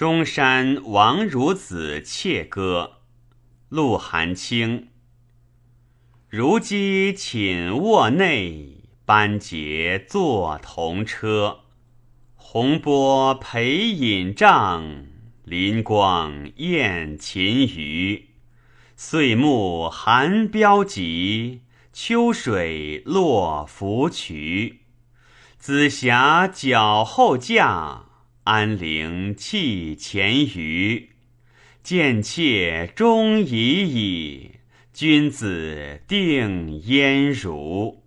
中山王孺子妾歌，陆含清。如姬寝卧内，班孑坐同车。洪波陪饮帐，临光宴勤余。岁暮寒标急，秋水落芙蕖。紫霞脚后架。安陵泣前鱼，见妾终已矣。君子定焉如？